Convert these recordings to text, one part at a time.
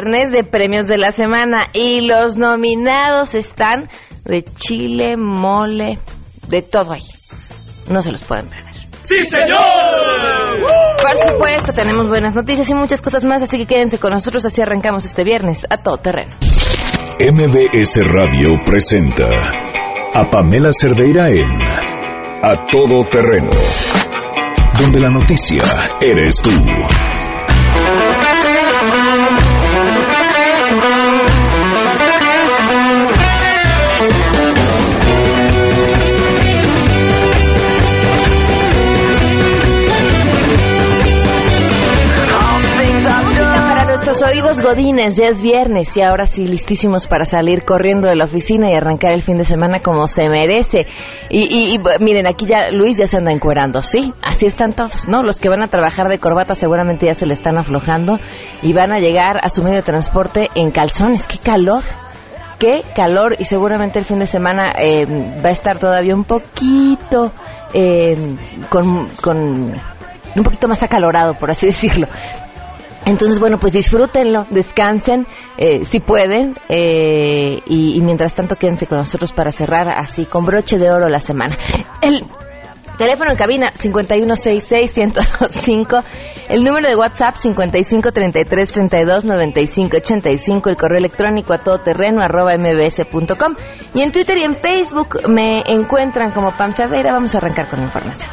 viernes, de premios de la semana. Y los nominados están de chile, mole, de todo ahí. No se los pueden perder. ¡Sí, señor! Por supuesto, tenemos buenas noticias y muchas cosas más, así que quédense con nosotros, así arrancamos este viernes a todo terreno. MBS Radio presenta a Pamela Cerdeira en A Todo Terreno, donde la noticia eres tú. Oídos godines, ya es viernes y ahora sí listísimos para salir corriendo de la oficina y arrancar el fin de semana como se merece. Y, miren, aquí ya Luis ya se anda encuerando, sí, así están todos, ¿no? Los que van a trabajar de corbata seguramente ya se le están aflojando y van a llegar a su medio de transporte en calzones. ¡Qué calor! qué calor y seguramente el fin de semana eh, va a estar todavía un poquito eh, con, con un poquito más acalorado, por así decirlo. Entonces, bueno, pues disfrútenlo, descansen, eh, si pueden, eh, y, mientras tanto quédense con nosotros para cerrar así con broche de oro la semana. El teléfono en cabina 5166-1025, el número de WhatsApp 5533329585, el correo electrónico a todoterreno arroba mbs.com y en Twitter y en Facebook me encuentran como Pam Savera. Vamos a arrancar con la información.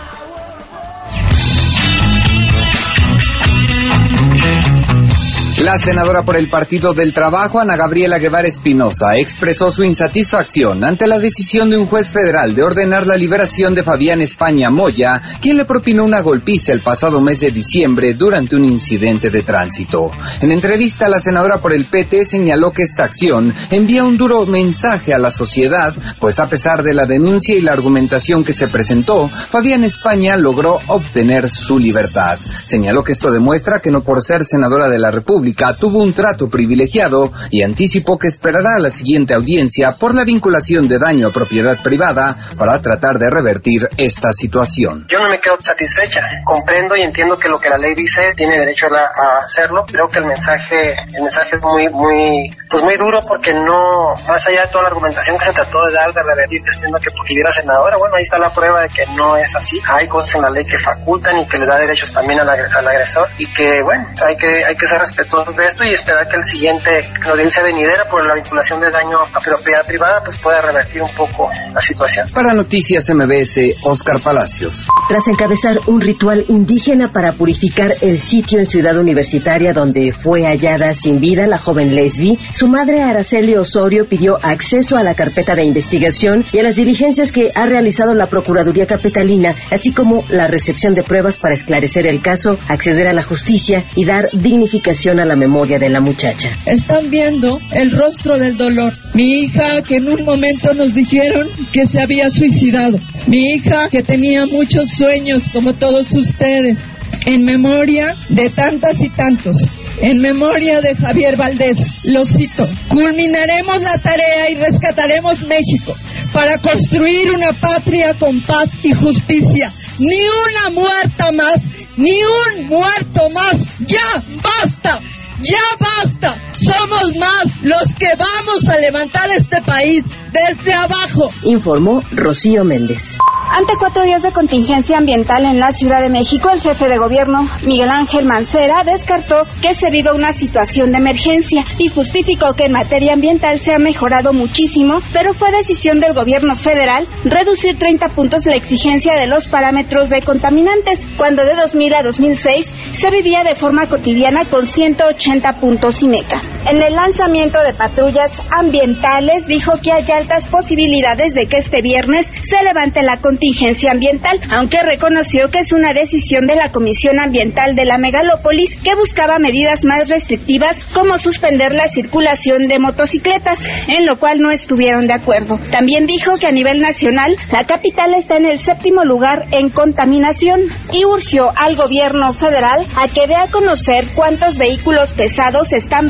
La senadora por el Partido del Trabajo, Ana Gabriela Guevara Espinosa, expresó su insatisfacción ante la decisión de un juez federal de ordenar la liberación de Fabián España Moya, quien le propinó una golpiza el pasado mes de diciembre durante un incidente de tránsito. En entrevista, la senadora por el PT señaló que esta acción envía un duro mensaje a la sociedad, pues a pesar de la denuncia y la argumentación que se presentó, Fabián España logró obtener su libertad. Señaló que esto demuestra que no por ser senadora de la República, tuvo un trato privilegiado y anticipó que esperará a la siguiente audiencia por la vinculación de daño a propiedad privada para tratar de revertir esta situación. Yo no me quedo satisfecha. Comprendo y entiendo que lo que la ley dice tiene derecho a, hacerlo. Creo que el mensaje, el mensaje es muy, muy, pues muy duro porque no, más allá de toda la argumentación que se trató de dar de revertir diciendo que porque era senadora, bueno, ahí está la prueba de que no es así. Hay cosas en la ley que facultan y que le da derechos también al, agresor y que, bueno, hay que, hay que ser respetuosos de esto y esperar que el siguiente, la audiencia venidera por la vinculación de daño a propiedad privada, pues pueda revertir un poco la situación. Para Noticias MBS, Oscar Palacios. Tras encabezar un ritual indígena para purificar el sitio en Ciudad Universitaria donde fue hallada sin vida la joven Lesbi, su madre Araceli Osorio pidió acceso a la carpeta de investigación y a las diligencias que ha realizado la Procuraduría Capitalina, así como la recepción de pruebas para esclarecer el caso, acceder a la justicia y dar dignificación a la memoria de la muchacha. Están viendo el rostro del dolor. Mi hija que en un momento nos dijeron que se había suicidado. Mi hija que tenía muchos sueños como todos ustedes. En memoria de tantas y tantos. En memoria de Javier Valdés, lo cito, culminaremos la tarea y rescataremos México para construir una patria con paz y justicia. Ni una muerta más, ni un muerto más. Ya, basta. Ya basta. Somos más los que vamos a levantar este país desde abajo. Informó Rocío Méndez. Ante cuatro días de contingencia ambiental en la Ciudad de México, el jefe de gobierno, Miguel Ángel Mancera, descartó que se viva una situación de emergencia y justificó que en materia ambiental se ha mejorado muchísimo, pero fue decisión del gobierno federal reducir 30 puntos la exigencia de los parámetros de contaminantes, cuando de 2000 a 2006 se vivía de forma cotidiana con 180 puntos y meca. En el lanzamiento de patrullas ambientales dijo que hay altas posibilidades de que este viernes se levante la contingencia ambiental, aunque reconoció que es una decisión de la Comisión Ambiental de la Megalópolis que buscaba medidas más restrictivas como suspender la circulación de motocicletas, en lo cual no estuvieron de acuerdo. También dijo que a nivel nacional la capital está en el séptimo lugar en contaminación y urgió al gobierno federal a que dé a conocer cuántos vehículos pesados están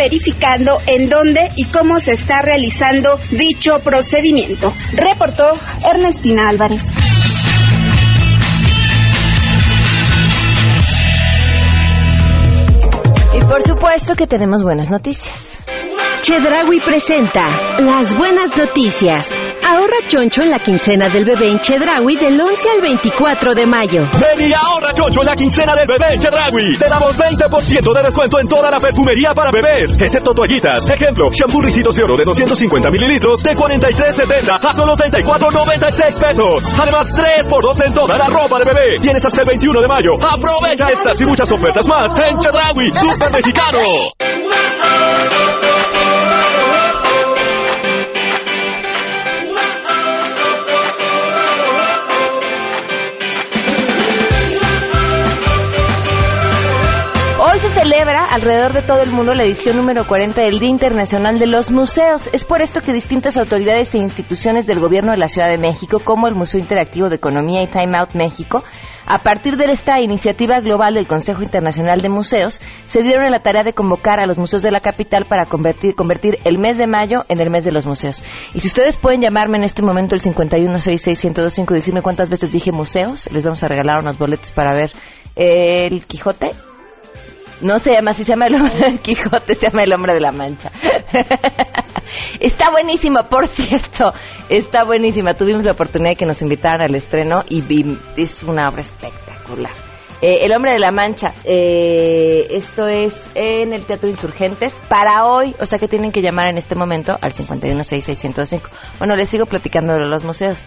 en dónde y cómo se está realizando dicho procedimiento. Reportó Ernestina Álvarez. Y por supuesto que tenemos buenas noticias. Chedraui presenta las buenas noticias. Ahorra choncho en la quincena del bebé en Chedraui del 11 al 24 de mayo. Ven y ahorra choncho en la quincena del bebé en Chedraui. Te damos 20% de descuento en toda la perfumería para bebés, excepto toallitas. Ejemplo, shampoo ricitos de oro de 250 mililitros de 43.70 a solo 34.96 pesos. Además, 3 por 2 en toda la ropa de bebé. Tienes hasta el 21 de mayo. Aprovecha estas y muchas ofertas más en Chedraui, Super Mexicano. Celebra alrededor de todo el mundo la edición número 40 del Día Internacional de los Museos. Es por esto que distintas autoridades e instituciones del gobierno de la Ciudad de México, como el Museo Interactivo de Economía y Time Out México, a partir de esta iniciativa global del Consejo Internacional de Museos, se dieron a la tarea de convocar a los museos de la capital para convertir, convertir el mes de mayo en el mes de los museos. Y si ustedes pueden llamarme en este momento el 5166125 y decirme cuántas veces dije museos, les vamos a regalar unos boletos para ver el Quijote no se llama así, se llama el Quijote, se llama el Hombre de la Mancha. está buenísima, por cierto, está buenísima. Tuvimos la oportunidad de que nos invitaran al estreno y vi, es una obra espectacular. Eh, el Hombre de la Mancha, eh, esto es en el Teatro Insurgentes para hoy, o sea que tienen que llamar en este momento al 5166105. Bueno, les sigo platicando de los museos.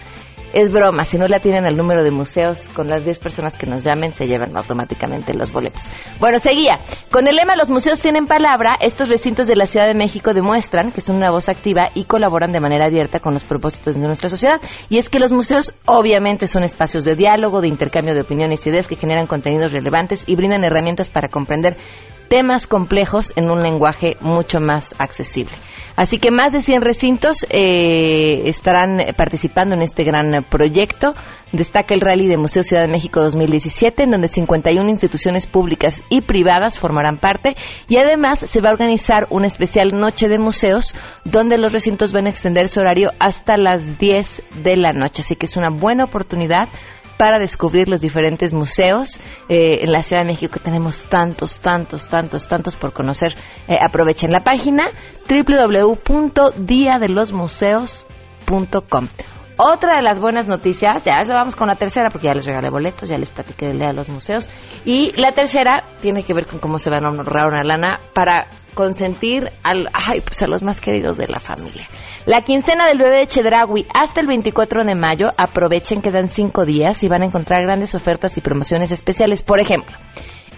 Es broma, si no le tienen al número de museos, con las 10 personas que nos llamen se llevan automáticamente los boletos. Bueno, seguía. Con el lema Los museos tienen palabra, estos recintos de la Ciudad de México demuestran que son una voz activa y colaboran de manera abierta con los propósitos de nuestra sociedad. Y es que los museos obviamente son espacios de diálogo, de intercambio de opiniones y ideas que generan contenidos relevantes y brindan herramientas para comprender temas complejos en un lenguaje mucho más accesible. Así que más de 100 recintos eh, estarán participando en este gran proyecto. Destaca el Rally de Museo Ciudad de México 2017, en donde 51 instituciones públicas y privadas formarán parte. Y además se va a organizar una especial Noche de Museos, donde los recintos van a extender su horario hasta las 10 de la noche. Así que es una buena oportunidad para descubrir los diferentes museos eh, en la Ciudad de México que tenemos tantos, tantos, tantos, tantos por conocer. Eh, aprovechen la página www.diadelosmuseos.com. Otra de las buenas noticias, ya vamos con la tercera porque ya les regalé boletos, ya les platiqué del Día de los Museos. Y la tercera tiene que ver con cómo se va a ahorrar una lana para consentir al, ay, pues a los más queridos de la familia. La quincena del bebé de Chedragui hasta el 24 de mayo. Aprovechen que dan cinco días y van a encontrar grandes ofertas y promociones especiales. Por ejemplo,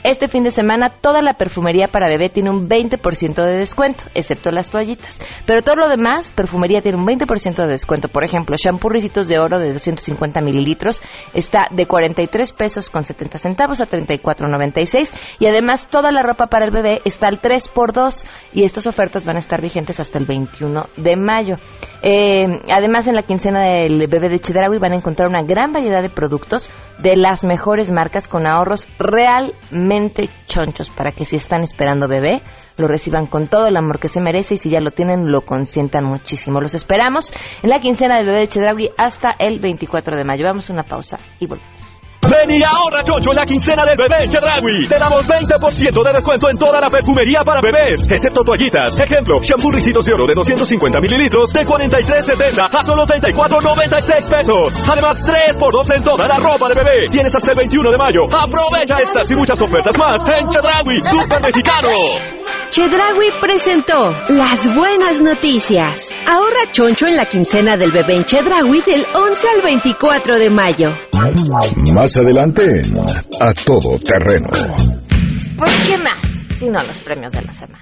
este fin de semana toda la perfumería para bebé tiene un 20% de descuento, excepto las toallitas. Pero todo lo demás, perfumería tiene un 20% de descuento. Por ejemplo, shampoo Ricitos de Oro de 250 mililitros está de 43 pesos con 70 centavos a 34.96 y además toda la ropa para el bebé está al 3 por 2 y estas ofertas van a estar vigentes hasta el 21 de mayo. Eh, además, en la quincena del bebé de Chedraui van a encontrar una gran variedad de productos de las mejores marcas con ahorros realmente chonchos para que si están esperando bebé lo reciban con todo el amor que se merece y si ya lo tienen lo consientan muchísimo. Los esperamos en la quincena del bebé de Chedraui hasta el 24 de mayo. Vamos a una pausa y volvemos. Ven y ahorra chocho en la quincena del bebé en Chedraui. Te damos 20% de descuento en toda la perfumería para bebés, excepto toallitas. Ejemplo, shampoo Ricitos de Oro de 250 mililitros de 43.70 a solo 34.96 pesos. Además, 3 por 2 en toda la ropa de bebé. Tienes hasta el 21 de mayo. Aprovecha estas y muchas ofertas más en Chedraui, Super Mexicano. Chedraui presentó las buenas noticias. Ahorra choncho en la quincena del bebé en Chedraui del 11 al 24 de mayo. Más adelante en A Todo Terreno. ¿Por qué más? Sino los premios de la semana.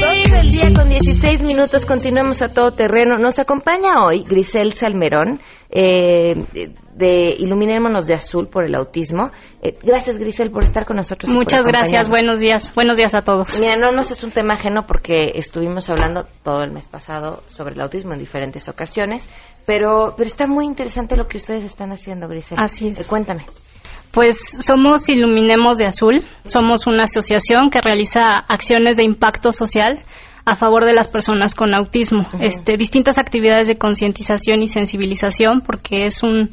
Doce del día con 16 minutos, continuamos a todo terreno. Nos acompaña hoy Grisel Salmerón, eh, de Iluminémonos de Azul por el autismo. Eh, gracias, Grisel, por estar con nosotros. Muchas gracias, buenos días, buenos días a todos. Mira, no nos es un tema ajeno porque estuvimos hablando todo el mes pasado sobre el autismo en diferentes ocasiones, pero, pero está muy interesante lo que ustedes están haciendo, Grisel. Así es. Eh, cuéntame. Pues somos Iluminemos de Azul, somos una asociación que realiza acciones de impacto social a favor de las personas con autismo, este, distintas actividades de concientización y sensibilización, porque es un,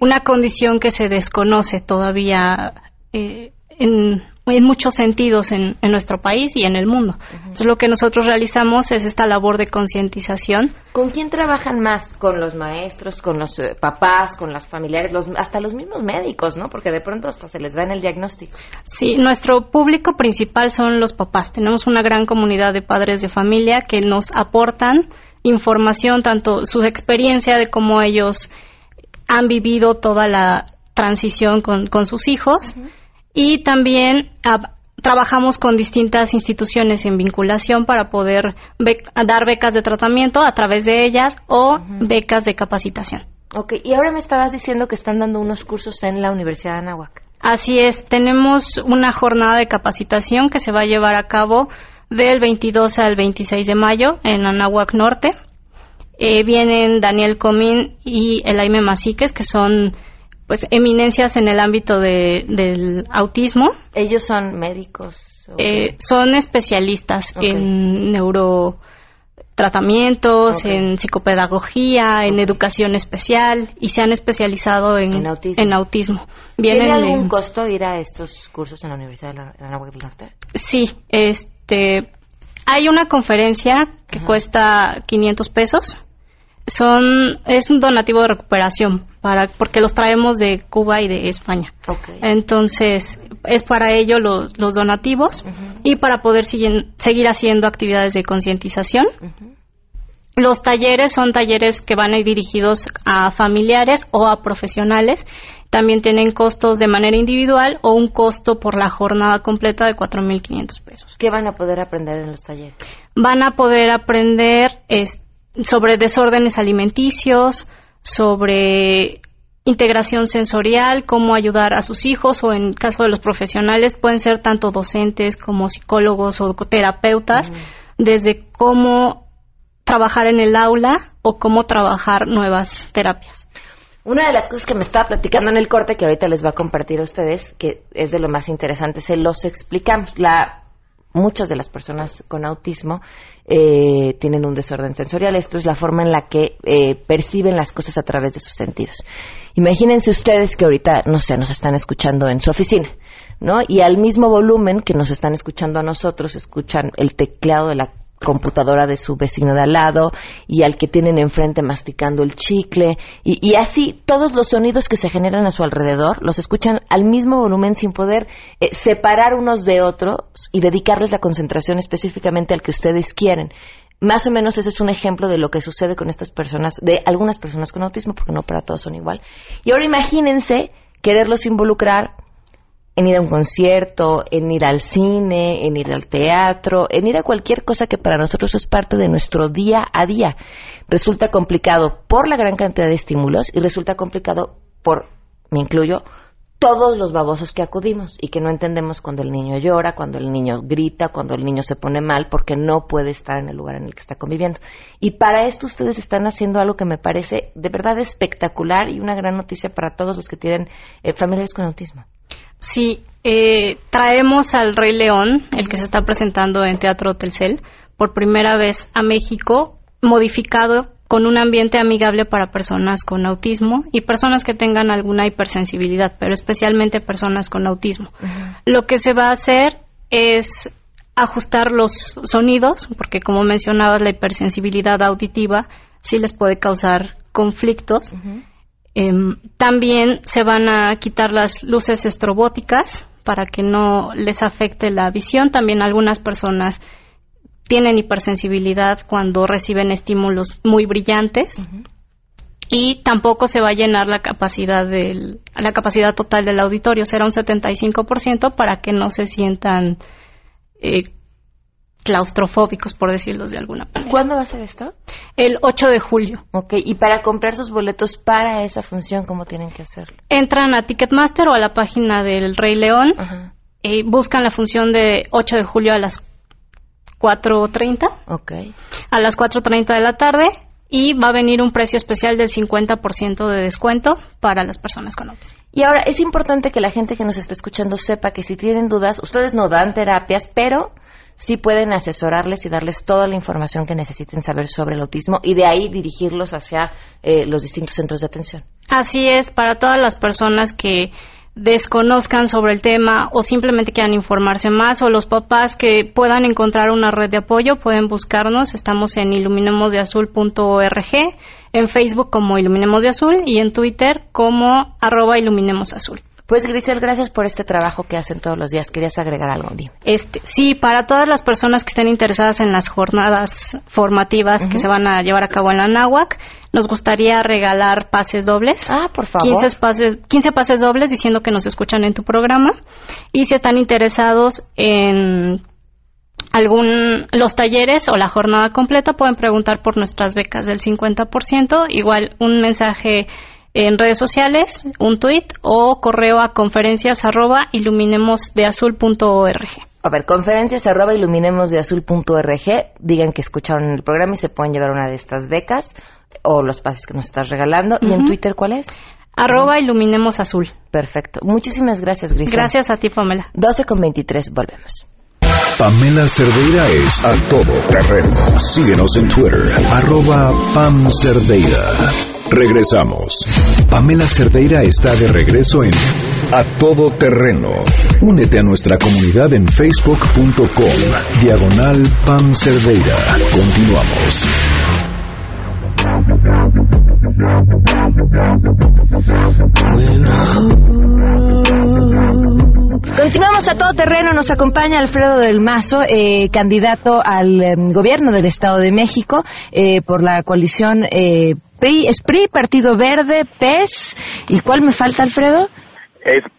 una condición que se desconoce todavía eh, en, en muchos sentidos en, en nuestro país y en el mundo. Entonces, lo que nosotros realizamos es esta labor de concientización. ¿Con quién trabajan más? ¿Con los maestros, con los eh, papás, con las familiares, los, hasta los mismos médicos, ¿no? Porque de pronto hasta se les da en el diagnóstico. Sí, nuestro público principal son los papás. Tenemos una gran comunidad de padres de familia que nos aportan información, tanto su experiencia de cómo ellos han vivido toda la transición con, con sus hijos y también ah, trabajamos con distintas instituciones en vinculación para poder bec- dar becas de tratamiento a través de ellas o becas de capacitación. Ok, y ahora me estabas diciendo que están dando unos cursos en la Universidad de Anáhuac. Así es, tenemos una jornada de capacitación que se va a llevar a cabo del 22 al 26 de mayo en Anáhuac Norte. Eh, vienen Daniel Comín y Elaime Masiques, que son pues eminencias en el ámbito de- del autismo. Ellos son médicos. Eh, son especialistas en neurotratamientos, Ok. en psicopedagogía, en educación especial y se han especializado en, En autismo. en autismo. ¿Tiene algún costo ir a estos cursos en la Universidad de Anáhuac del Norte? Sí, este, hay una conferencia que cuesta 500 pesos. Son, es un donativo de recuperación para, porque los traemos de Cuba y de España. Entonces, es para ello lo- los donativos y para poder siguen- seguir haciendo actividades de concientización. Los talleres son talleres que van a ir dirigidos a familiares o a profesionales. También tienen costos de manera individual o un costo por la jornada completa de 4.500 pesos. ¿Qué van a poder aprender en los talleres? Van a poder aprender es- sobre desórdenes alimenticios, sobre integración sensorial, cómo ayudar a sus hijos o en caso de los profesionales pueden ser tanto docentes como psicólogos o terapeutas, desde cómo trabajar en el aula o cómo trabajar nuevas terapias. Una de las cosas que me estaba platicando en el corte, que ahorita les va a compartir a ustedes, que es de lo más interesante, se los explicamos. La, muchas de las personas con autismo eh, tienen un desorden sensorial. Esto es la forma en la que eh, perciben las cosas a través de sus sentidos. Imagínense ustedes que ahorita, no sé, nos están escuchando en su oficina, ¿no? Y al mismo volumen que nos están escuchando a nosotros, escuchan el teclado de la computadora de su vecino de al lado y al que tienen enfrente masticando el chicle y, y así todos los sonidos que se generan a su alrededor los escuchan al mismo volumen sin poder eh, separar unos de otros y dedicarles la concentración específicamente al que ustedes quieren. Más o menos ese es un ejemplo de lo que sucede con estas personas, de algunas personas con autismo, porque no para todos son igual. Y ahora imagínense quererlos involucrar en ir a un concierto, en ir al cine, en ir al teatro, en ir a cualquier cosa que para nosotros es parte de nuestro día a día. Resulta complicado por la gran cantidad de estímulos y resulta complicado por, me incluyo, todos los babosos que acudimos y que no entendemos cuando el niño llora, cuando el niño grita, cuando el niño se pone mal porque no puede estar en el lugar en el que está conviviendo. Y para esto ustedes están haciendo algo que me parece de verdad espectacular y una gran noticia para todos los que tienen eh, familiares con autismo. Sí, eh, traemos al Rey León, el que se está presentando en Teatro Telcel, por primera vez a México, modificado con un ambiente amigable para personas con autismo y personas que tengan alguna hipersensibilidad, pero especialmente personas con autismo. Lo que se va a hacer es ajustar los sonidos, porque como mencionabas, la hipersensibilidad auditiva sí les puede causar conflictos. Em, también se van a quitar las luces estrobóticas para que no les afecte la visión. También algunas personas tienen hipersensibilidad cuando reciben estímulos muy brillantes. Y tampoco se va a llenar la capacidad del, la capacidad total del auditorio, será un 75% para que no se sientan eh, claustrofóbicos, por decirlo de alguna manera. ¿Cuándo va a ser esto? el 8 de julio. Ok, y para comprar sus boletos para esa función, ¿cómo tienen que hacerlo? Entran a Ticketmaster o a la página del Rey León y buscan la función de 8 de julio a las 4.30. Ok. A las 4.30 de la tarde y va a venir un precio especial del 50% de descuento para las personas con autismo. Y ahora es importante que la gente que nos está escuchando sepa que si tienen dudas, ustedes no dan terapias, pero sí pueden asesorarles y darles toda la información que necesiten saber sobre el autismo y de ahí dirigirlos hacia eh, los distintos centros de atención. Así es, para todas las personas que desconozcan sobre el tema o simplemente quieran informarse más o los papás que puedan encontrar una red de apoyo pueden buscarnos. Estamos en iluminemosdeazul.org, en Facebook como Iluminemos de Azul y en Twitter como arroba Iluminemos Azul. Pues Grisel, gracias por este trabajo que hacen todos los días. ¿Querías agregar algo, Dime? Este, sí, para todas las personas que estén interesadas en las jornadas formativas que se van a llevar a cabo en la NAWAC, nos gustaría regalar pases dobles. Ah, por favor. 15 pases, 15 pases dobles diciendo que nos escuchan en tu programa. Y si están interesados en algún los talleres o la jornada completa pueden preguntar por nuestras becas del 50%, igual un mensaje en redes sociales, un tweet o correo a conferencias arroba iluminemosdeazul.org. A ver, conferencias arroba iluminemosdeazul.org, digan que escucharon el programa y se pueden llevar una de estas becas o los pases que nos estás regalando. ¿Y en Twitter cuál es? Arroba Iluminemos Azul. Perfecto. Muchísimas gracias, Grisel. Gracias a ti, Pamela. 12 con 23, volvemos. Pamela Cerdeira es a todo terreno. Síguenos en Twitter, arroba Pam Cerdeira. Regresamos. Pamela Cerdeira está de regreso en A Todo Terreno. Únete a nuestra comunidad en facebook.com. Diagonal Pam Cerdeira. Continuamos. Continuamos a todo terreno. Nos acompaña Alfredo del Mazo, eh, candidato al em, gobierno del Estado de México eh, por la coalición eh, PRI, es PRI, Partido Verde, PES. ¿Y cuál me falta, Alfredo?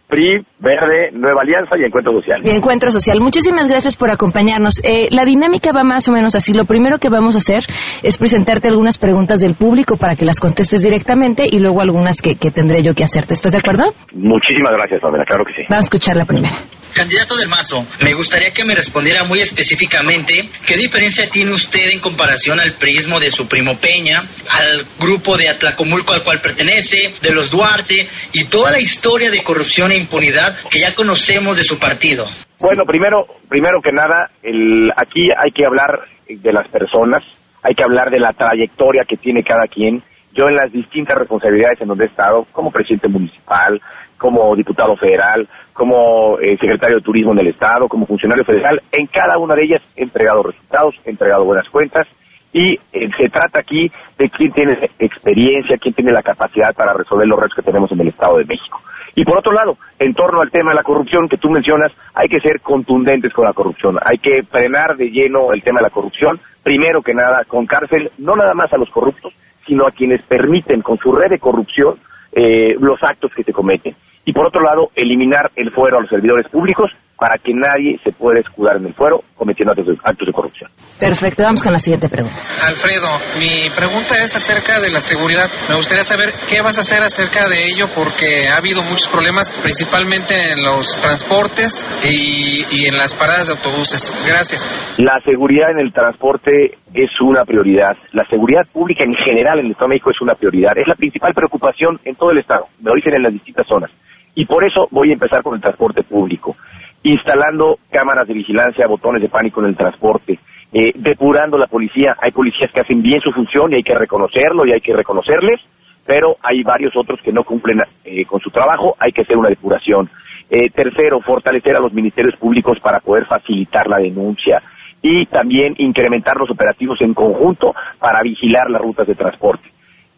PRI, Verde, Nueva Alianza y Encuentro Social. Y Encuentro Social. Muchísimas gracias por acompañarnos. Eh, la dinámica va más o menos así. Lo primero que vamos a hacer es presentarte algunas preguntas del público para que las contestes directamente y luego algunas que, que tendré yo que hacerte. ¿Estás de acuerdo? Muchísimas gracias, Pamela, claro que sí. Vamos a escuchar la primera. Candidato del Mazo, me gustaría que me respondiera muy específicamente qué diferencia tiene usted en comparación al prismo de su primo Peña, al grupo de Atlacomulco al cual pertenece, de los Duarte y toda la historia de corrupción e impunidad que ya conocemos de su partido. Bueno, primero, primero que nada, el, aquí hay que hablar de las personas, hay que hablar de la trayectoria que tiene cada quien. Yo en las distintas responsabilidades en donde he estado, como presidente municipal, como diputado federal, como eh, secretario de Turismo en el Estado, como funcionario federal, en cada una de ellas he entregado resultados, he entregado buenas cuentas y eh, se trata aquí de quién tiene experiencia, quién tiene la capacidad para resolver los retos que tenemos en el Estado de México. Y por otro lado, en torno al tema de la corrupción que tú mencionas, hay que ser contundentes con la corrupción, hay que frenar de lleno el tema de la corrupción, primero que nada con cárcel, no nada más a los corruptos, sino a quienes permiten con su red de corrupción eh, los actos que se cometen. Y por otro lado, eliminar el fuero a los servidores públicos para que nadie se pueda escudar en el fuero cometiendo actos de, actos de corrupción. Perfecto, vamos con la siguiente pregunta. Alfredo, mi pregunta es acerca de la seguridad. Me gustaría saber qué vas a hacer acerca de ello porque ha habido muchos problemas, principalmente en los transportes y, y en las paradas de autobuses. Gracias. La seguridad en el transporte es una prioridad. La seguridad pública en general en el Estado de México es una prioridad. Es la principal preocupación en todo el Estado, de origen en las distintas zonas. Y por eso voy a empezar con el transporte público, instalando cámaras de vigilancia, botones de pánico en el transporte, eh, depurando la policía. Hay policías que hacen bien su función y hay que reconocerlo y hay que reconocerles, pero hay varios otros que no cumplen eh, con su trabajo, hay que hacer una depuración. Eh, tercero, fortalecer a los ministerios públicos para poder facilitar la denuncia y también incrementar los operativos en conjunto para vigilar las rutas de transporte.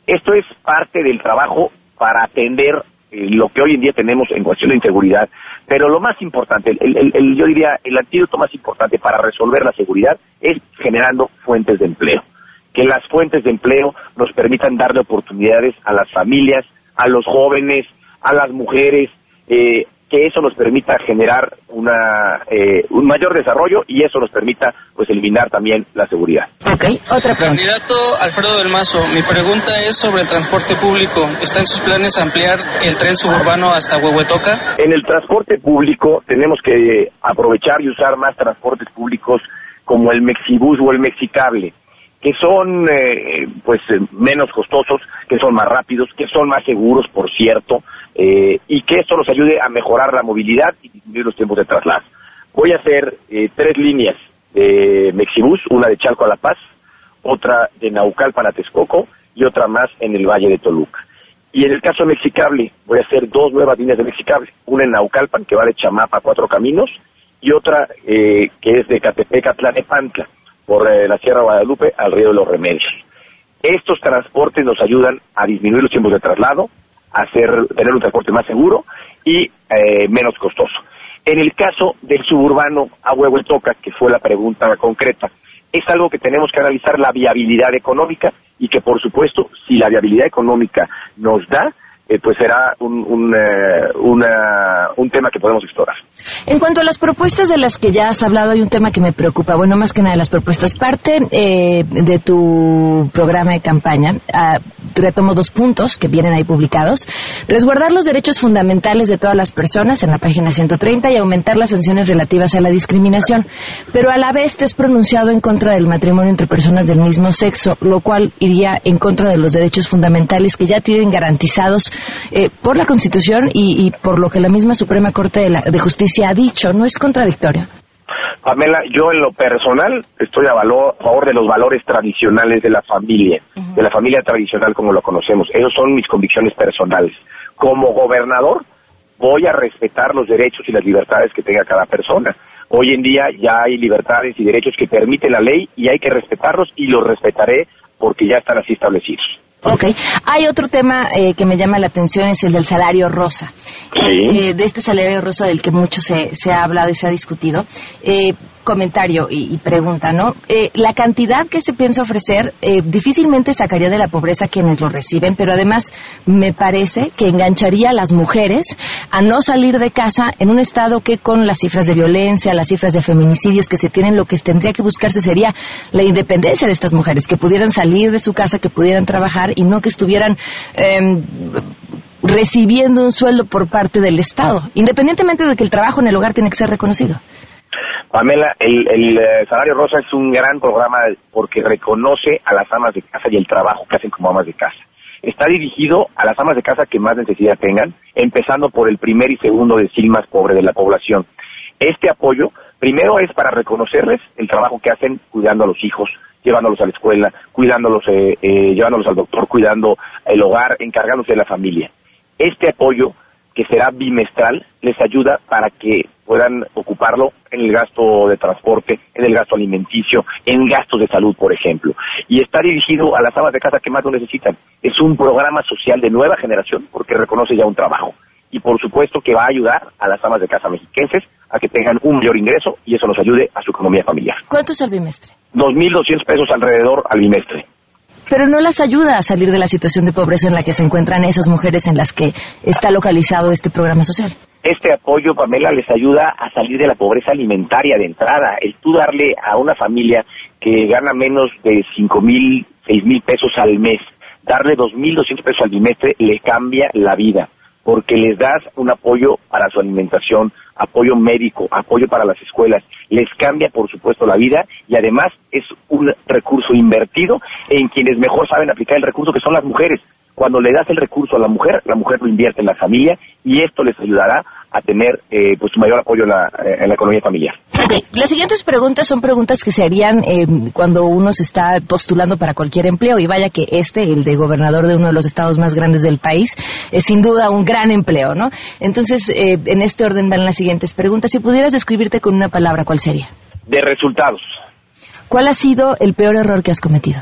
Esto es parte del trabajo para atender lo que hoy en día tenemos en cuestión de inseguridad, pero lo más importante, el- yo diría, el antídoto más importante para resolver la seguridad es generando fuentes de empleo. Que las fuentes de empleo nos permitan darle oportunidades a las familias, a los jóvenes, a las mujeres, eh, que eso nos permita generar una, eh, un mayor desarrollo y eso nos permita pues eliminar también la seguridad. Ok, otra pregunta. Candidato Alfredo del Mazo, mi pregunta es sobre el transporte público. ¿Está en sus planes ampliar el tren suburbano hasta Huehuetoca? En el transporte público tenemos que aprovechar y usar más transportes públicos como el Mexibus o el Mexicable que son eh, pues menos costosos, que son más rápidos, que son más seguros, por cierto, eh, y que esto nos ayude a mejorar la movilidad y disminuir los tiempos de traslado. Voy a hacer eh, tres líneas de Mexibus, una de Chalco a La Paz, otra de Naucalpan a Texcoco y otra más en el Valle de Toluca. Y en el caso de Mexicable, voy a hacer dos nuevas líneas de Mexicable, una en Naucalpan, que va de Chamapa a Cuatro Caminos, y otra eh, que es de Catepec a Tlanepantla, por eh, la Sierra Guadalupe al Río de los Remedios. Estos transportes nos ayudan a disminuir los tiempos de traslado, hacer, tener un transporte más seguro y eh, menos costoso. En el caso del suburbano a huevo y toca, que fue la pregunta concreta, es algo que tenemos que analizar la viabilidad económica y que, por supuesto, si la viabilidad económica nos da, eh, pues será un, un, eh, una, un tema que podemos explorar. En cuanto a las propuestas de las que ya has hablado, hay un tema que me preocupa. Bueno, más que nada las propuestas. Parte eh, de tu programa de campaña, ah, retomo dos puntos que vienen ahí publicados. Resguardar los derechos fundamentales de todas las personas en la página 130 y aumentar las sanciones relativas a la discriminación. Pero a la vez te has pronunciado en contra del matrimonio entre personas del mismo sexo, lo cual iría en contra de los derechos fundamentales que ya tienen garantizados eh, por la Constitución y, y, por lo que la misma Suprema Corte de, la, de, Justicia ha dicho. ¿No es contradictorio? Pamela, yo en lo personal estoy a, valor, a favor de los valores tradicionales de la familia, uh -huh. de la familia tradicional como lo conocemos. Esos son mis convicciones personales. Como gobernador voy a respetar los derechos y las libertades que tenga cada persona. Hoy en día ya hay libertades y derechos que permite la ley y hay que respetarlos y los respetaré porque ya están así establecidos. Ok. Hay otro tema eh, que me llama la atención, es el del salario rosa. Sí. Eh, de este salario rosa del que mucho se, se, ha hablado y se ha discutido. Eh, comentario y, pregunta, ¿no? la cantidad que se piensa ofrecer difícilmente sacaría de la pobreza quienes lo reciben, pero además me parece que engancharía a las mujeres a no salir de casa en un estado que con las cifras de violencia, las cifras de feminicidios que se tienen, lo que tendría que buscarse sería la independencia de estas mujeres, que pudieran salir de su casa, que pudieran trabajar y no que estuvieran eh, recibiendo un sueldo por parte del Estado, independientemente de que el trabajo en el hogar tiene que ser reconocido. Pamela, el, el uh, Salario Rosa es un gran programa porque reconoce a las amas de casa y el trabajo que hacen como amas de casa. Está dirigido a las amas de casa que más necesidad tengan, empezando por el primer y segundo decil más pobre de la población. Este apoyo, primero es para reconocerles el trabajo que hacen cuidando a los hijos, llevándolos a la escuela, cuidándolos, eh, eh, llevándolos al doctor, cuidando el hogar, encargándose de la familia. Este apoyo, que será bimestral, les ayuda para que puedan ocuparlo en el gasto de transporte, en el gasto alimenticio, en gastos de salud, por ejemplo. Y está dirigido a las amas de casa que más lo necesitan. Es un programa social de nueva generación porque reconoce ya un trabajo. Y por supuesto que va a ayudar a las amas de casa mexiquenses a que tengan un mayor ingreso y eso nos ayude a su economía familiar. ¿Cuánto es el bimestre? 2.200 pesos alrededor al bimestre. Pero no las ayuda a salir de la situación de pobreza en la que se encuentran esas mujeres en las que está localizado este programa social. Este apoyo, Pamela, les ayuda a salir de la pobreza alimentaria de entrada. El tú darle a una familia que gana menos de cinco mil, seis mil pesos al mes, darle 2.200 pesos al bimestre le cambia la vida porque les das un apoyo para su alimentación, apoyo médico, apoyo para las escuelas, les cambia por supuesto la vida y además es un recurso invertido en quienes mejor saben aplicar el recurso que son las mujeres. Cuando le das el recurso a la mujer, la mujer lo invierte en la familia y esto les ayudará a tener eh, pues mayor apoyo en la, en la economía familiar. Okay. Las siguientes preguntas son preguntas que se harían eh, cuando uno se está postulando para cualquier empleo y vaya que este, el de gobernador de uno de los estados más grandes del país, es sin duda un gran empleo, ¿no? Entonces, eh, en este orden van las siguientes preguntas. Si pudieras describirte con una palabra, ¿cuál sería? De resultados. ¿Cuál ha sido el peor error que has cometido?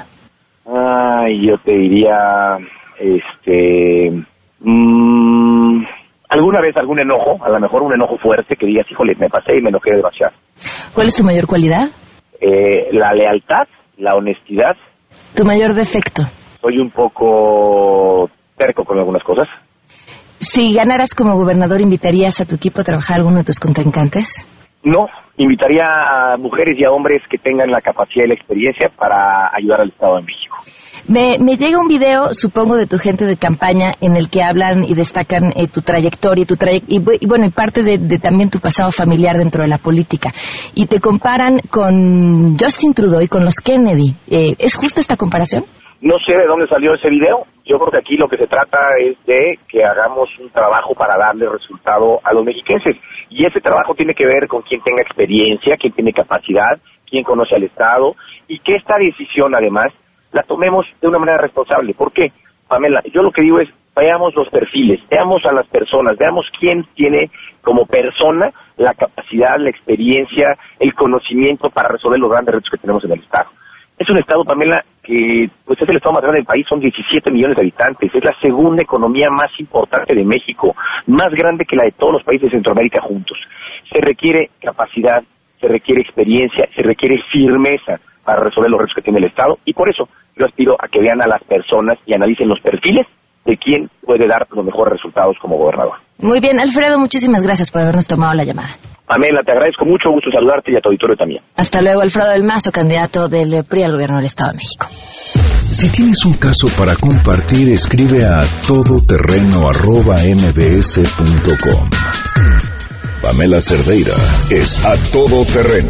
Ay, yo te diría, este, mmm, alguna vez algún enojo, a lo mejor un enojo fuerte que digas, híjole, me pasé y me enojé demasiado. ¿Cuál es tu mayor cualidad? Eh, la lealtad, la honestidad. ¿Tu mayor defecto? Soy un poco terco con algunas cosas. si ganaras como gobernador, ¿invitarías a tu equipo a trabajar a alguno de tus contrincantes? No, invitaría a mujeres y a hombres que tengan la capacidad y la experiencia para ayudar al Estado de México. Me, me llega un video, supongo, de tu gente de campaña en el que hablan y destacan eh, tu trayectoria tu traye- y, bu- y bueno, y parte de, de también tu pasado familiar dentro de la política. Y te comparan con Justin Trudeau y con los Kennedy. Eh, ¿Es justa esta comparación? No sé de dónde salió ese video. Yo creo que aquí lo que se trata es de que hagamos un trabajo para darle resultado a los mexiquenses. Y ese trabajo tiene que ver con quien tenga experiencia, quien tiene capacidad, quien conoce al Estado y que esta decisión, además, la tomemos de una manera responsable. ¿Por qué? Pamela, yo lo que digo es, veamos los perfiles, veamos a las personas, veamos quién tiene como persona la capacidad, la experiencia, el conocimiento para resolver los grandes retos que tenemos en el Estado. Es un estado, Pamela, que pues es el estado más grande del país, son 17 millones de habitantes, es la segunda economía más importante de México, más grande que la de todos los países de Centroamérica juntos. Se requiere capacidad, se requiere experiencia, se requiere firmeza para resolver los retos que tiene el estado y por eso yo aspiro a que vean a las personas y analicen los perfiles de quién puede dar los mejores resultados como gobernador. Muy bien, Alfredo, muchísimas gracias por habernos tomado la llamada. Pamela, te agradezco mucho, gusto saludarte y a tu auditorio también. Hasta luego, Alfredo del Mazo, candidato del PRI al gobierno del Estado de México. Si tienes un caso para compartir, escribe a todoterreno.mbs.com. Pamela Cerdeira es a todo terreno.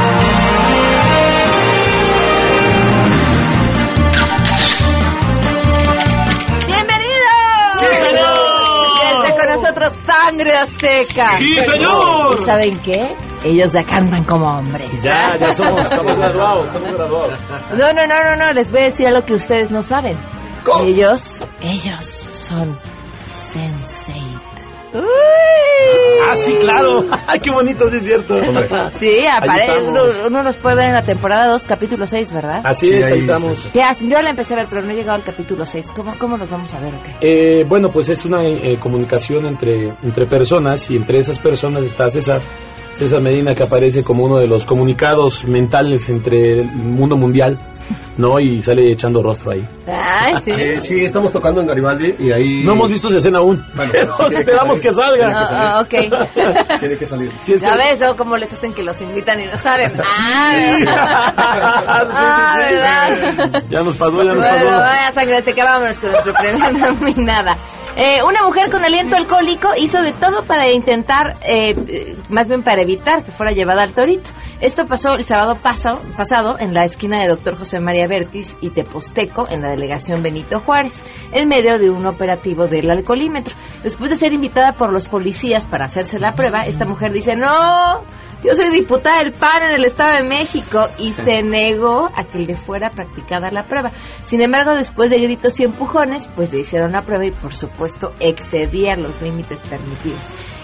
Sangre Azteca. ¡Sí, señor! ¿Y ¿Saben qué? Ellos ya cantan como hombres. Ya, ya somos, estamos graduados, estamos graduados. No, no, no, no, no, les voy a decir algo que ustedes no saben. Ellos, ellos son Sensei. Ah, sí, claro. Ay, qué bonito, sí es cierto. Sí, Ahí aparece, uno, uno los puede ver en la temporada 2, capítulo 6, ¿verdad? Así Sí, es, ahí ahí estamos. ¿Qué hacen? Yo la empecé a ver, pero no he llegado al capítulo 6. ¿Cómo, cómo nos vamos a ver o qué? Eh, bueno, pues es una eh, comunicación entre, entre personas y entre esas personas está César. César Medina que aparece como uno de los comunicados mentales entre el mundo mundial, ¿no? Y sale echando rostro ahí. Ay, sí. Sí, sí, estamos tocando en Garibaldi y ahí... No hemos visto esa escena aún. Bueno, pero sí tiene que esperamos salir. que salga. Ah, ah, ok. Tiene que salir. Sí, es ya que- ves, luego cómo les hacen que los invitan y no saben. Ah, ah. ¿verdad? Ya nos pasó, ya nos Bueno, pasó. vaya sangre, se vámonos con nuestro premio nominada. Eh, una mujer con aliento alcohólico hizo de todo para intentar, eh, más bien para evitar que fuera llevada al torito. Esto pasó el sábado paso- pasado en la esquina de Doctor José María Vértiz y Teposteco, en la delegación Benito Juárez, en medio de un operativo del alcoholímetro. Después de ser invitada por los policías para hacerse la prueba, esta mujer dice, no, yo soy diputada del PAN en el Estado de México y se negó a que le fuera practicada la prueba. Sin embargo, después de gritos y empujones, pues le hicieron la prueba y por supuesto excedía los límites permitidos.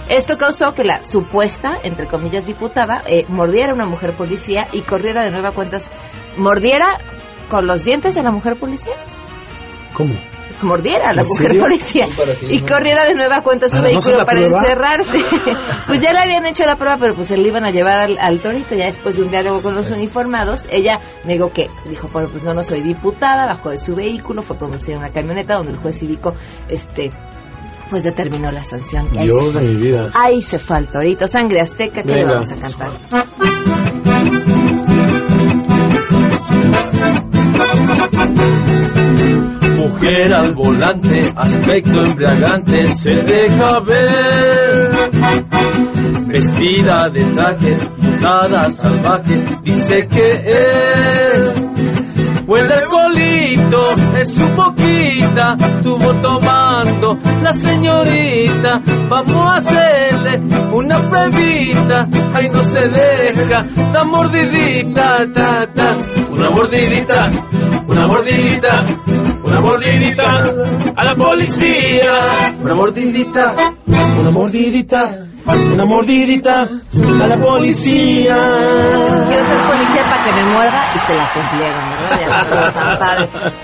Esto causó que la supuesta, entre comillas, diputada eh, mordiera a una mujer policía y corriera de nueva cuentas, mordiera con los dientes a la mujer policía. ¿Cómo? Mordiera a la ¿En mujer serio? policía y corriera de nueva cuenta su ¿Para no hacer vehículo para prueba? encerrarse. pues ya le habían hecho la prueba, pero pues se le iban a llevar al, al torito ya después de un diálogo con los uniformados. Ella negó que, dijo, bueno, pues no, no soy diputada, bajó de su vehículo, fue conducida en una camioneta donde el juez cívico, este, pues determinó la sanción. Y ahí Dios se de mi vida. Ahí se fue al torito, sangre azteca, que le vamos a cantar. Aspecto embriagante, se deja ver. Vestida de traje, nada salvaje, dice que es. Huele el colito, es su boquita, estuvo tomando la señorita. Vamos a hacerle una pruebita, ay no se deja, la mordidita, ta, ta. Una mordidita, una mordidita, una mordidita a la policía. Una mordidita, una mordidita una mordidita a la policía. Quiero ser policía para que me muerda y se la cumplieron.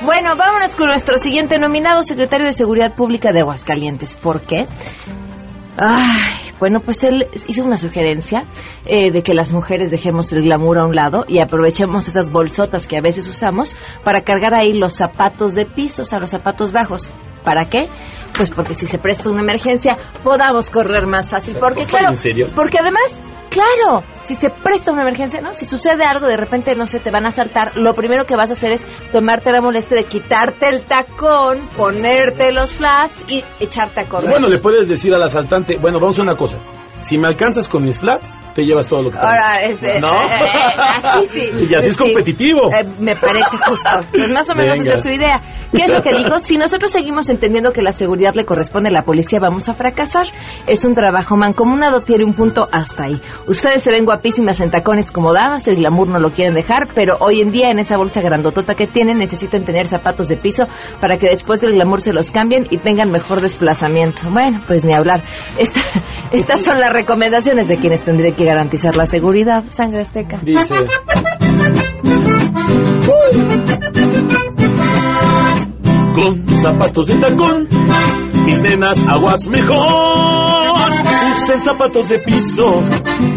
Bueno, vámonos con nuestro siguiente nominado, secretario de Seguridad Pública de Aguascalientes. ¿Por qué? Ay, bueno, pues él hizo una sugerencia eh, de que las mujeres dejemos el glamour a un lado y aprovechemos esas bolsotas que a veces usamos para cargar ahí los zapatos de piso, o sea, los zapatos bajos. ¿Para qué? Pues porque si se presta una emergencia podamos correr más fácil. Porque claro, ¿En serio? porque además, claro, si se presta una emergencia, ¿no? Si sucede algo, de repente, no sé, te van a asaltar, lo primero que vas a hacer es tomarte la molestia de quitarte el tacón, ponerte los flash y echarte a correr. Bueno, le puedes decir al asaltante, bueno, vamos a una cosa. Si me alcanzas con mis flats, te llevas todo lo que. Ahora, es, eh, ¿No? eh, eh, así sí. Y así es Sí. competitivo. Eh, me parece justo. Pues más o menos Venga. esa es su idea. ¿Qué es lo que dijo? Si nosotros seguimos entendiendo que la seguridad le corresponde a la policía, vamos a fracasar. Es un trabajo mancomunado, tiene un punto hasta ahí. Ustedes se ven guapísimas en tacones como damas, el glamour no lo quieren dejar, pero hoy en día en esa bolsa grandotota que tienen necesitan tener zapatos de piso para que después del glamour se los cambien y tengan mejor desplazamiento. Bueno, pues ni hablar. Esta- estas son las recomendaciones de quienes tendrían que garantizar la seguridad. Sangre azteca. Dice. Con zapatos de tacón, mis nenas aguas mejor. Usen zapatos de piso,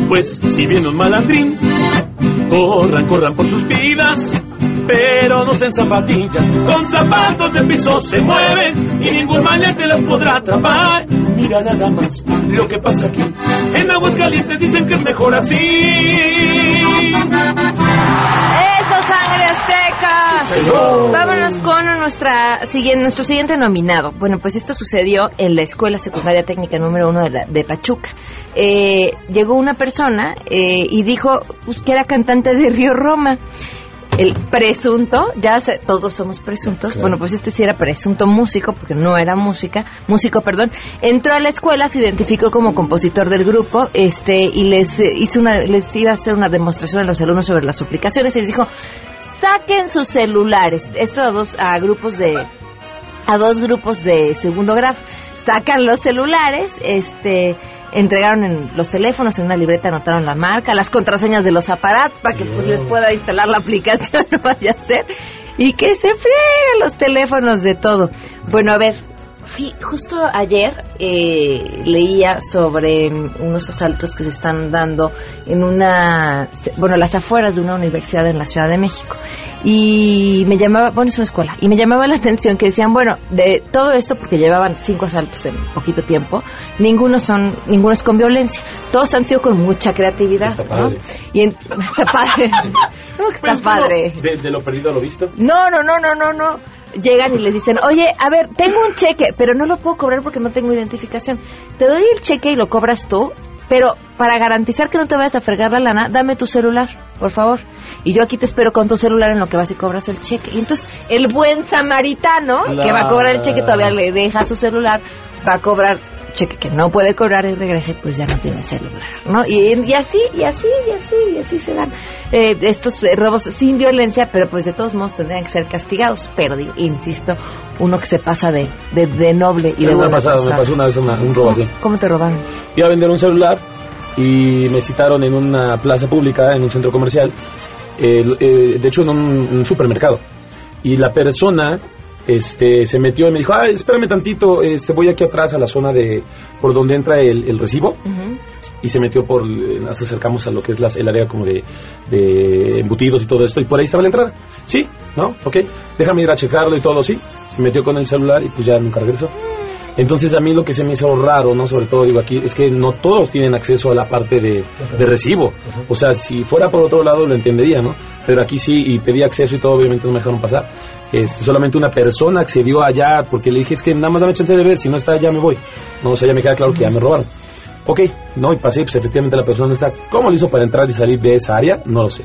pues si viene un malandrín, corran, corran por sus vidas. Pero no usen zapatillas, con zapatos de piso se mueven y ningún maleante las podrá atrapar. Mira nada más lo que pasa aquí. En Aguascalientes dicen que es mejor así. ¡Eso, sangre azteca! señor. Vámonos con nuestra, siguiente, nuestro siguiente nominado. Bueno, pues esto sucedió en la Escuela Secundaria Técnica número uno de, la- de Pachuca. Eh, llegó una persona eh, y dijo pues, que era cantante de Río Roma. El presunto, ya sé, todos somos presuntos, Claro. bueno, pues este sí era presunto músico, porque no era música, músico, perdón, entró a la escuela, se identificó como compositor del grupo, este, y les eh, hizo una, les iba a hacer una demostración a los alumnos sobre las aplicaciones, y les dijo, saquen sus celulares, esto a dos, a grupos de, a dos grupos de segundo grado, sacan los celulares, este, entregaron en los teléfonos, en una libreta anotaron la marca, las contraseñas de los aparatos para que pues, les pueda instalar la aplicación, no vaya a ser, y que se friegan los teléfonos de todo. Bueno, a ver, fui- justo ayer eh, leía sobre unos asaltos que se están dando en una, bueno, las afueras de una universidad en la Ciudad de México. Y me llamaba, bueno, es una escuela, y me llamaba la atención que decían, bueno, de todo esto, porque llevaban cinco asaltos en poquito tiempo, ninguno son, ninguno es con violencia. Todos han sido con mucha creatividad, ¿no? padre. Y en- está padre. ¿Cómo que está padre? De, de lo perdido a lo visto. No, no, no, no, no, no. Llegan y les dicen, oye, a ver, tengo un cheque, pero no lo puedo cobrar porque no tengo identificación. Te doy el cheque y lo cobras tú, pero para garantizar que no te vayas a fregar la lana, dame tu celular, por favor. Y yo aquí te espero con tu celular en lo que vas y cobras el cheque. Y entonces el buen samaritano que va a cobrar el cheque todavía le deja su celular, va a cobrar cheque que no puede cobrar y regrese, pues ya no tiene celular, ¿no? Y, y así, y así, y así, y así se dan eh, estos eh, robos sin violencia, pero pues de todos modos tendrían que ser castigados. Pero insisto, uno que se pasa de, de, de noble y de buena pasado, me pasó una vez una- un robo así. ¿Cómo te robaron? Iba a vender un celular y me citaron en una plaza pública, en un centro comercial, eh, de hecho en un, un supermercado. Y la persona este, se metió y me dijo, ah, espérame tantito, este, voy aquí atrás a la zona de por donde entra el, el recibo. Y se metió por, eh, nos acercamos a lo que es las- el área como de, de embutidos y todo esto, y por ahí estaba la entrada. Sí, ¿no? Ok, déjame ir a checarlo y todo, sí. Se metió con el celular y pues ya nunca regresó. Entonces a mí lo que se me hizo raro, ¿no? Sobre todo digo aquí, es que no todos tienen acceso a la parte de, de recibo. O sea, si fuera por otro lado lo entendería, ¿no? Pero aquí sí, y pedí acceso y todo, obviamente no me dejaron pasar. Este, solamente una persona accedió allá porque le dije, es que nada más dame chance de ver, si no está ya me voy. No, o sea, ya me queda claro que ya me robaron. Ok, no, y pasé, pues efectivamente la persona no está. ¿Cómo lo hizo para entrar y salir de esa área? No lo sé.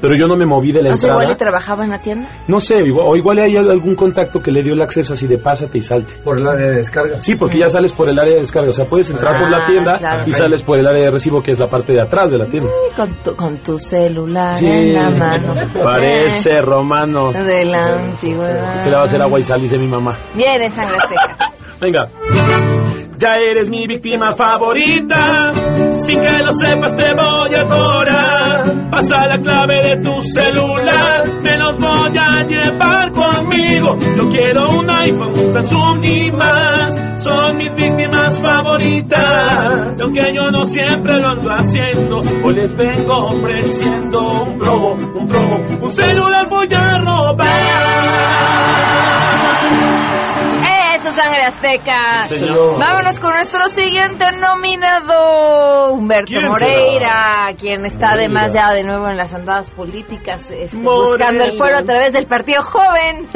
Pero yo no me moví de la O sea, entrada. igual y trabajaba en la tienda. No sé, igual, o igual hay algún contacto que le dio el acceso así de pásate y salte. Por el área de descarga. Sí, porque ya sales por el área de descarga. O sea, puedes entrar por la Ah, tienda claro. y sales por el área de recibo, que es la parte de atrás de la tienda. Y Con tu, con tu celular Sí, en la mano. parece romano. Eh, de la. Se le va a hacer agua y sal, dice mi mamá. Viene sangre seca. Venga. Ya eres mi víctima favorita. Sin que lo sepas te voy a adorar. Pasa la clave de tu celular. Me los voy a llevar conmigo. Yo quiero un iPhone, un Samsung y más. Son mis víctimas favoritas. Aunque yo no siempre lo ando haciendo, hoy les vengo ofreciendo un promo, un promo, un celular voy a robar. Azteca. Señor. Vámonos con nuestro siguiente nominado, Humberto ¿Quién Moreira, quien está además ya de nuevo en las andadas políticas, este, Moreira. buscando el fuero a través del partido joven.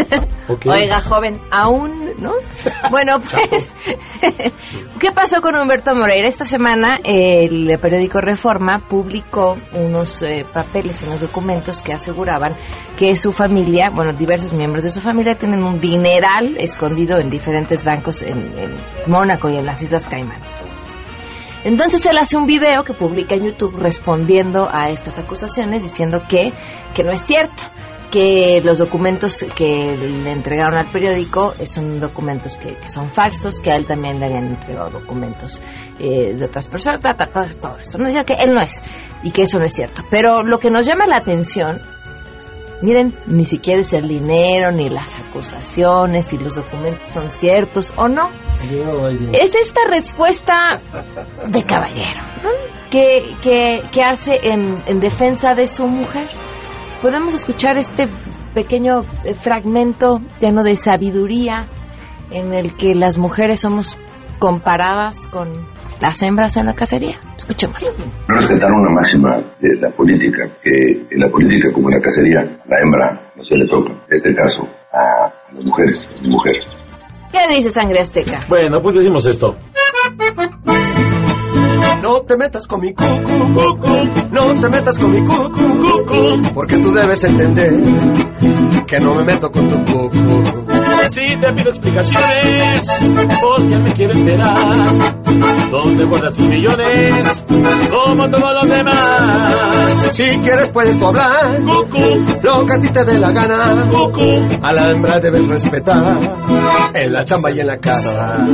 Oiga, joven, aún, ¿no? Bueno, pues, ¿qué pasó con Humberto Moreira? Esta semana el periódico Reforma publicó unos eh, papeles, unos documentos que aseguraban que su familia, bueno, diversos miembros de su familia tienen un dineral escondido en diferentes bancos en, Mónaco y en las Islas Caimán. Entonces él hace un video que publica en YouTube respondiendo a estas acusaciones diciendo que, que no es cierto, que los documentos que le entregaron al periódico eh, son documentos que, son falsos, que a él también le habían entregado documentos eh, de otras personas, ta, ta, todo esto. No dice que él no es y que eso no es cierto. Pero lo que nos llama la atención Miren, ni siquiera es el dinero, ni las acusaciones, si los documentos son ciertos o no. Es esta respuesta de caballero, ¿no? Que, que, que hace en, en defensa de su mujer. Podemos escuchar este pequeño eh, fragmento lleno de sabiduría en el que las mujeres somos comparadas con las hembras en la cacería. Escuchemos. No respetar una máxima de la política, que en la política como en la cacería, la hembra no se le toca, en este caso, a, las mujeres, a mi mujer. ¿Qué dice Sangre Azteca? Bueno, pues decimos esto. No te metas con mi cucu, cucu. No te metas con mi cucu, cucu. Porque tú debes entender que no me meto con tu cucu. Si te pido explicaciones, porque me quiero enterar. ¿Dónde guardas tus millones? Como todos los demás. Si quieres puedes tú hablar, Cucu, lo que a ti te dé la gana. cucu. A la hembra debes respetar, en la chamba y en la casa.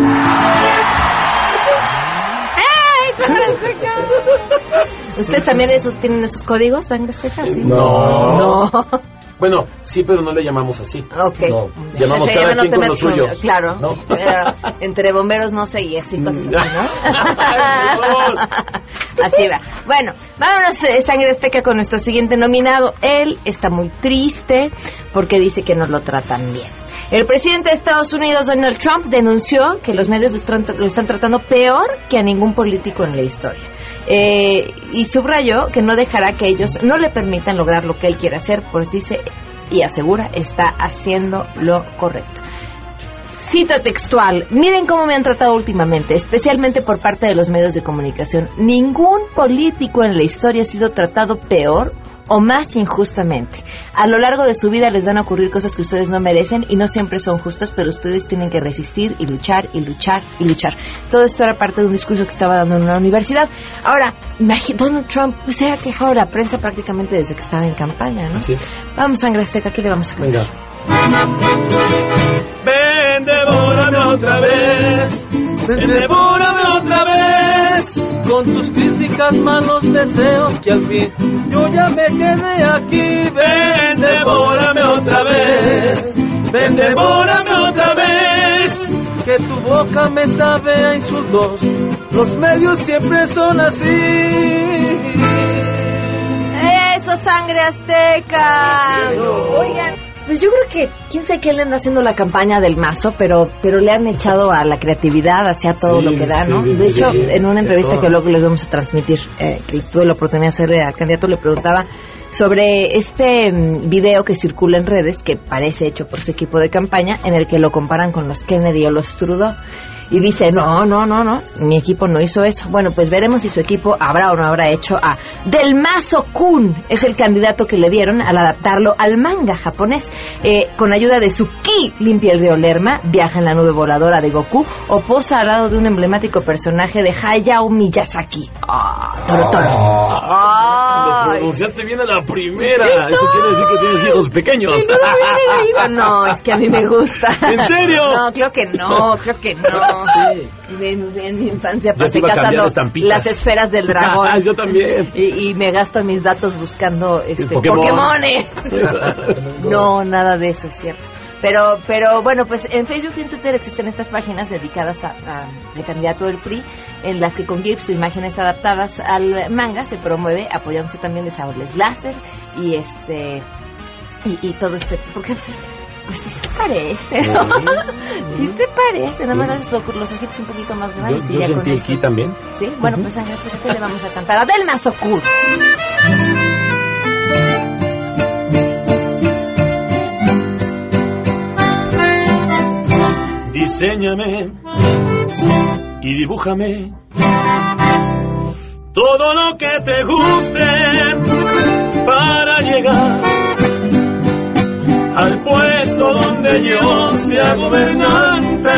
¿Ustedes también esos, tienen esos códigos, Sangre? Sí. No. No. Bueno, sí, pero no le llamamos así. Ok. No. Llamamos Se cada llama quien te con lo suyo. Claro. ¿No? Pero entre bomberos no sé y así cosas así, ¿no? así va. Bueno, vámonos, eh, Sangre Azteca, con nuestro siguiente nominado. Él está muy triste porque dice que no lo tratan bien. El presidente de Estados Unidos, Donald Trump, denunció que los medios lo están, lo están tratando peor que a ningún político en la historia. Eh, y subrayó que no dejará que ellos no le permitan lograr lo que él quiere hacer, pues dice y asegura está haciendo lo correcto. Cito textual, miren cómo me han tratado últimamente, especialmente por parte de los medios de comunicación. Ningún político en la historia ha sido tratado peor o más injustamente. A lo largo de su vida les van a ocurrir cosas que ustedes no merecen y no siempre son justas, pero ustedes tienen que resistir y luchar y luchar y luchar. Todo esto era parte de un discurso que estaba dando en una universidad. Ahora, Donald Trump pues, se ha quejado de la prensa prácticamente desde que estaba en campaña, ¿no? Así es. Vamos, Sangre Azteca, ¿qué le vamos a cantar? Venga. Ven, devórame otra vez. Ven, devórame otra vez. Con tus críticas manos deseo que al fin yo ya me quede aquí. Ven, devórame otra vez. Ven, devórame otra vez. Que tu boca me sabe a insultos. Los medios siempre son así. Eso, Sangre Azteca. Oigan. Pues yo creo que, quién sabe quién le anda haciendo la campaña del mazo, pero pero le han echado a la creatividad, hacia todo Sí, lo que da, sí, ¿no? sí, de hecho, en una entrevista que luego les vamos a transmitir, eh, que tuve la oportunidad de hacerle al candidato, le preguntaba sobre este mm, video que circula en redes, que parece hecho por su equipo de campaña, en el que lo comparan con los Kennedy o los Trudeau. Y dice, no, no, no, no, mi equipo no hizo eso. Bueno, pues veremos si su equipo habrá o no habrá hecho a Del Mazo Kun. Es el candidato que le dieron al adaptarlo al manga japonés. Eh, con ayuda de su ki limpia el río Lerma, viaja en la nube voladora de Goku o posa al lado de un emblemático personaje de Hayao Miyazaki. Ah, Toro Toro. Lo Ay. pronunciaste bien a la primera. Eso quiere decir que tienes hijos pequeños. No, lo. No, es que a mí me gusta. ¿En serio? No, creo que no, creo que no. De- en mi infancia pasé cazando las esferas del dragón. Ah, yo también. Y, y me gasto mis datos buscando este, Pokémon. Pokémones. No, nada de eso es cierto. Pero, pero bueno, pues en Facebook y en Twitter existen estas páginas dedicadas a- a- al candidato del PRI, en las que con GIFs o imágenes adaptadas al manga se promueve apoyándose también de sables láser y este y, y todo este porque pues, pues sí se parece, ¿no? sí se parece, nada más haces los, los ojitos un poquito más Yo, grandes y yo ya con sentí eso. aquí también. Sí, bueno, pues pues, ¿qué le vamos a cantar? A Del Mazocur. Diseñame y dibújame todo lo que te guste para llegar al puesto donde yo sea gobernante.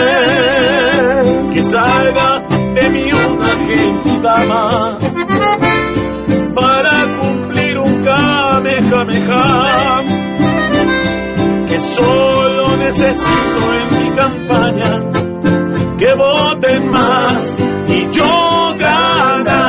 Que salga de mí una gentil dama para cumplir un kamehameha que solo necesito en mi campaña que voten más y yo ganar.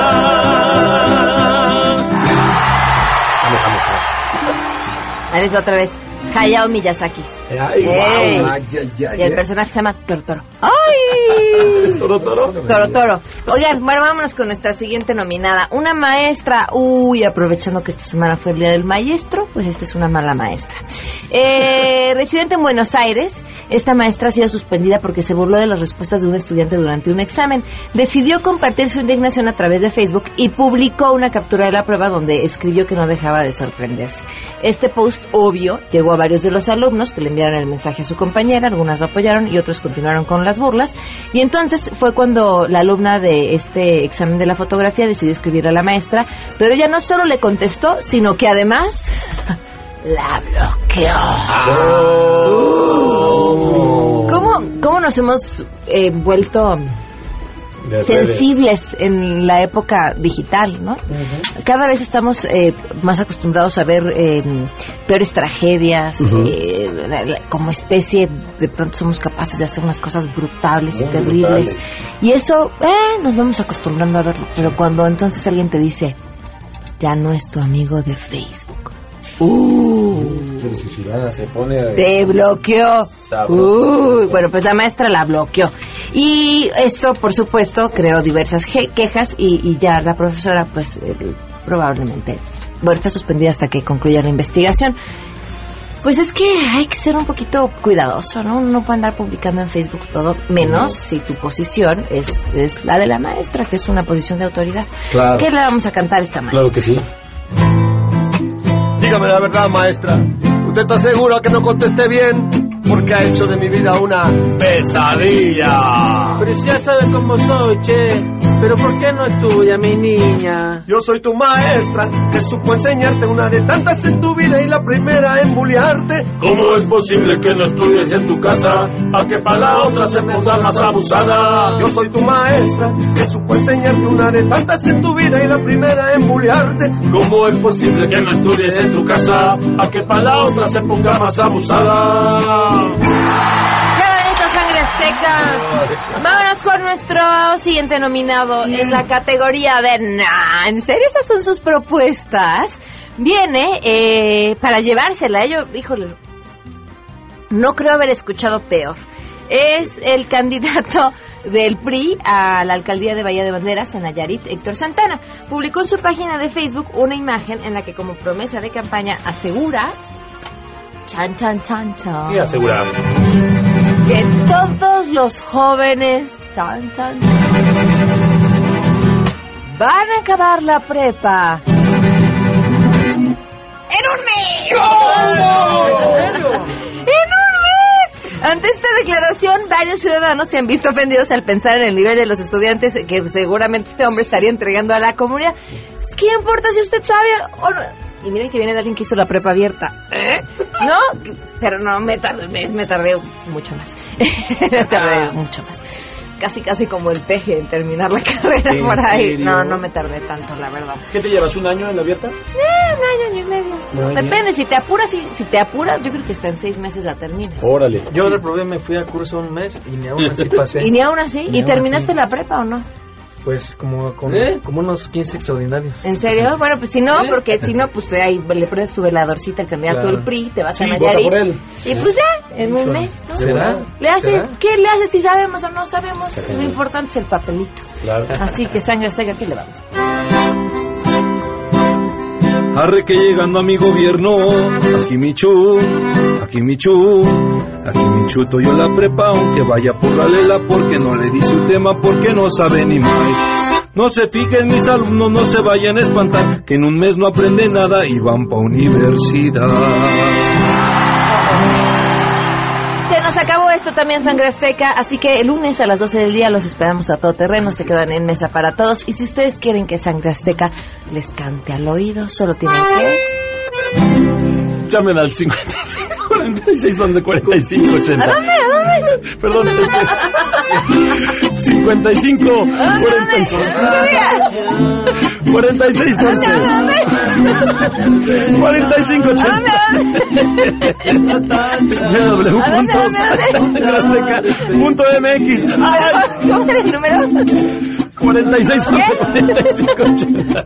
Ahí otra vez. Hayao Miyazaki. Ay, ay, ay, Y el ay. personaje se llama Toro Toro. ¡Ay! Toro, toro. Toro Toro. Oigan, bueno, vámonos con nuestra siguiente nominada. Una maestra. Uy, aprovechando que esta semana fue el Día del Maestro, pues esta es una mala maestra. Eh, residente en Buenos Aires, esta maestra ha sido suspendida porque se burló de las respuestas de un estudiante durante un examen. Decidió compartir su indignación a través de Facebook y publicó una captura de la prueba donde escribió que no dejaba de sorprenderse. Este post obvio llegó a varios de los alumnos que le enviaron el mensaje a su compañera, algunas lo apoyaron y otros continuaron con las burlas. Y entonces fue cuando la alumna de este examen de la fotografía decidió escribir a la maestra, pero ella no solo le contestó, sino que además la bloqueó. ¿Cómo, cómo nos hemos eh, vuelto sensibles en la época digital, ¿no? Cada vez estamos eh, más acostumbrados a ver eh, peores tragedias, eh, como especie de pronto somos capaces de hacer unas cosas brutales y terribles. brutales. Y eso, eh, nos vamos acostumbrando a verlo, pero cuando entonces alguien te dice, ya no es tu amigo de Facebook. Uh, Se pone. te bloqueó. Uy, bueno, pues la maestra la bloqueó. Y esto, por supuesto, creó diversas quejas y, y ya la profesora, pues, eh, probablemente, bueno, está suspendida hasta que concluya la investigación. Pues es que hay que ser un poquito cuidadoso, ¿no? Uno no puede andar publicando en Facebook todo, menos si tu posición es, es la de la maestra, que es una posición de autoridad. Claro. ¿Qué le vamos a cantar a esta maestra? Claro que sí. Dígame la verdad, maestra. ¿Usted está segura que no contesté bien? Porque ha hecho de mi vida una pesadilla. Pero si ya sabes cómo soy, che. Pero ¿por qué no estudia, mi niña? Yo soy tu maestra, que supo enseñarte una de tantas en tu vida y la primera en bullearte. ¿Cómo es posible que no estudies en tu casa? A que para la otra se ponga más abusada. Yo soy tu maestra, que supo enseñarte una de tantas en tu vida y la primera en bullearte. ¿Cómo es posible que no estudies en tu casa? A que para la otra se ponga más abusada. Vámonos con nuestro siguiente nominado en la categoría de... Nah, ¿En serio esas son sus propuestas? Viene eh, para llevársela. Yo, híjole, no creo haber escuchado peor. Es el candidato del PRI a la alcaldía de Bahía de Banderas en Nayarit, Héctor Santana. Publicó en su página de Facebook una imagen en la que como promesa de campaña asegura... Chan, chan, chan, chan Y asegurar. Que todos los jóvenes chan, chan, van a acabar la prepa en un mes. ¡En un mes! Ante esta declaración, varios ciudadanos se han visto ofendidos al pensar en el nivel de los estudiantes que seguramente este hombre estaría entregando a la comunidad. ¿Qué importa si usted sabe o no? Y miren que viene de alguien que hizo la prepa abierta. ¿Eh? ¿No? Pero no, me tardé, me, tardé mucho más. me tardé mucho más. casi casi como el peje en terminar la carrera ¿En por ahí. serio? No, no me tardé tanto, la verdad. ¿Qué te llevas, un año en la abierta? Eh, un año, año y medio. Un año. Depende, si te apuras, si, si te apuras, yo creo que hasta en seis meses la terminas. Órale. Yo reprobé, me fui a curso un mes y ni aún así pasé. Y ni aún así, ¿y aún terminaste así. la prepa o no? Pues como, como, ¿Eh? como unos 15 extraordinarios. ¿En serio? Bueno, pues si no, porque si no, pues ahí le pones su veladorcita al candidato Claro. del PRI, te vas Sí, a vota Nayarit. por él. Y pues ya, en un mes, ¿no? ¿Será? Le hace, ¿Será? ¿Qué le hace si sabemos o no sabemos? Lo importante es el papelito. Claro. Así que sangre azteca, ¿qué le vamos? Arre que llegando a mi gobierno, aquí mi chu, aquí mi chu, aquí mi chuto yo la prepa, aunque vaya por la lela, porque no le dice un tema, porque no sabe ni más. No se fijen mis alumnos, no se vayan a espantar, que en un mes no aprenden nada y van pa' universidad. Se nos acabó esto también, Sangre Azteca, así que el lunes a las 12 del día los esperamos a todo terreno, se quedan en mesa para todos. Y si ustedes quieren que Sangre Azteca les cante al oído, solo tienen que... Llamen al 55 46 11 45 80. ¿A dónde? ¿A dónde? Perdón, es que 55 46 46 11 45 www.azteca.mx ¿Cómo era el número? 46 11 45 80